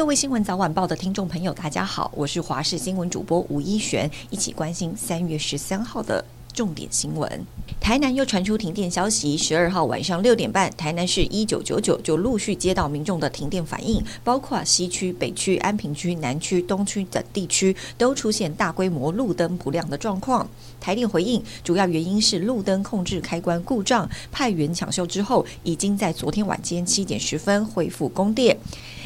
各位新闻早晚报的听众朋友，大家好，我是华视新闻主播吴依璇，一起关心三月十三号的重点新闻。台南又传出停电消息，十二号晚上六点半，台南市一九九九就陆续接到民众的停电反应，包括西区、北区、安平区、南区、东区等地区都出现大规模路灯不亮的状况。台电回应，主要原因是路灯控制开关故障，派员抢修之后，已经在昨天晚间七点十分恢复供电。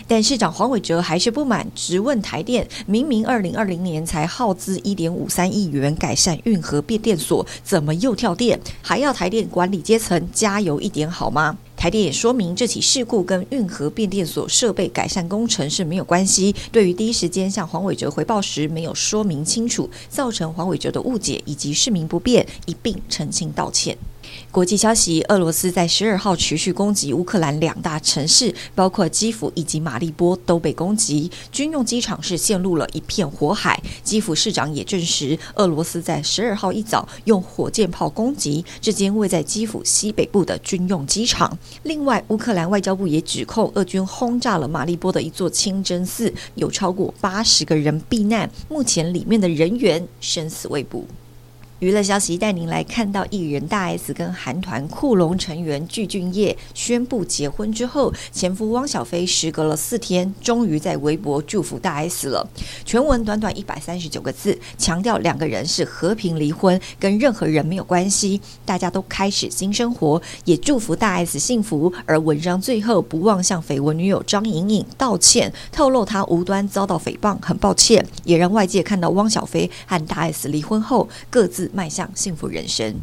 但市长黄伟哲还是不满，直问台电：明明二零二零年才耗资一点五三亿元改善运河变电所，怎么又跳电？还要台电管理阶层加油一点好吗？台电也说明，这起事故跟运河变电所设备改善工程是没有关系。对于第一时间向黄伟哲回报时没有说明清楚，造成黄伟哲的误解以及市民不便，一并澄清道歉。国际消息：俄罗斯在十二号持续攻击乌克兰两大城市，包括基辅以及马利波都被攻击，军用机场是陷入了一片火海。基辅市长也证实，俄罗斯在十二号一早用火箭炮攻击这间位在基辅西北部的军用机场。另外，乌克兰外交部也指控俄军轰炸了马利波的一座清真寺，有超过八十个人避难，目前里面的人员生死未卜。娱乐消息带您来看到艺人大 S 跟韩团酷龙成员具俊曄宣布结婚之后，前夫汪小菲时隔了四天，终于在微博祝福大 S 了。全文短短一百三十九个字，强调两个人是和平离婚，跟任何人没有关系，大家都开始新生活，也祝福大 S 幸福。而文章最后不忘向绯闻女友张颖颖道歉，透露他无端遭到诽谤，很抱歉，也让外界看到汪小菲和大 S 离婚后各自。迈向幸福人生。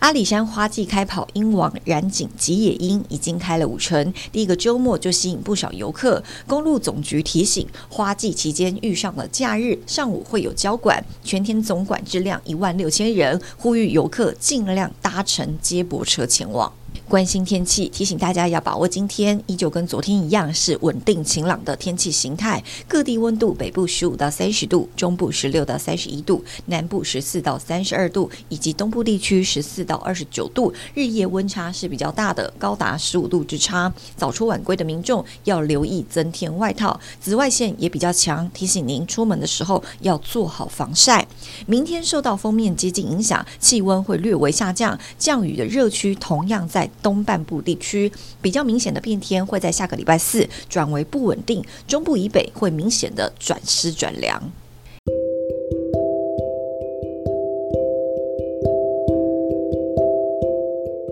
阿里山花季开跑，鹰王染井吉野樱已经开了五成，第一个周末就吸引不少游客。公路总局提醒，花季期间遇上了假日，上午会有交管，全天总管质量一万六千人，呼吁游客尽量搭乘接驳车前往。关心天气，提醒大家要把握今天依旧跟昨天一样是稳定晴朗的天气形态。各地温度：北部十五到三十度，中部十六到三十一度，南部十四到三十二度，以及东部地区十四到二十九度。日夜温差是比较大的，高达十五度之差。早出晚归的民众要留意增添外套。紫外线也比较强，提醒您出门的时候要做好防晒。明天受到锋面接近影响，气温会略微下降，降雨的热区同样在。东半部地区比较明显的变天会在下个礼拜四转为不稳定，中部以北会明显的转湿转凉。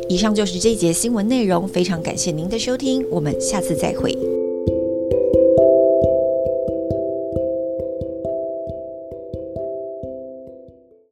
以上就是这一节新闻内容，非常感谢您的收听，我们下次再会。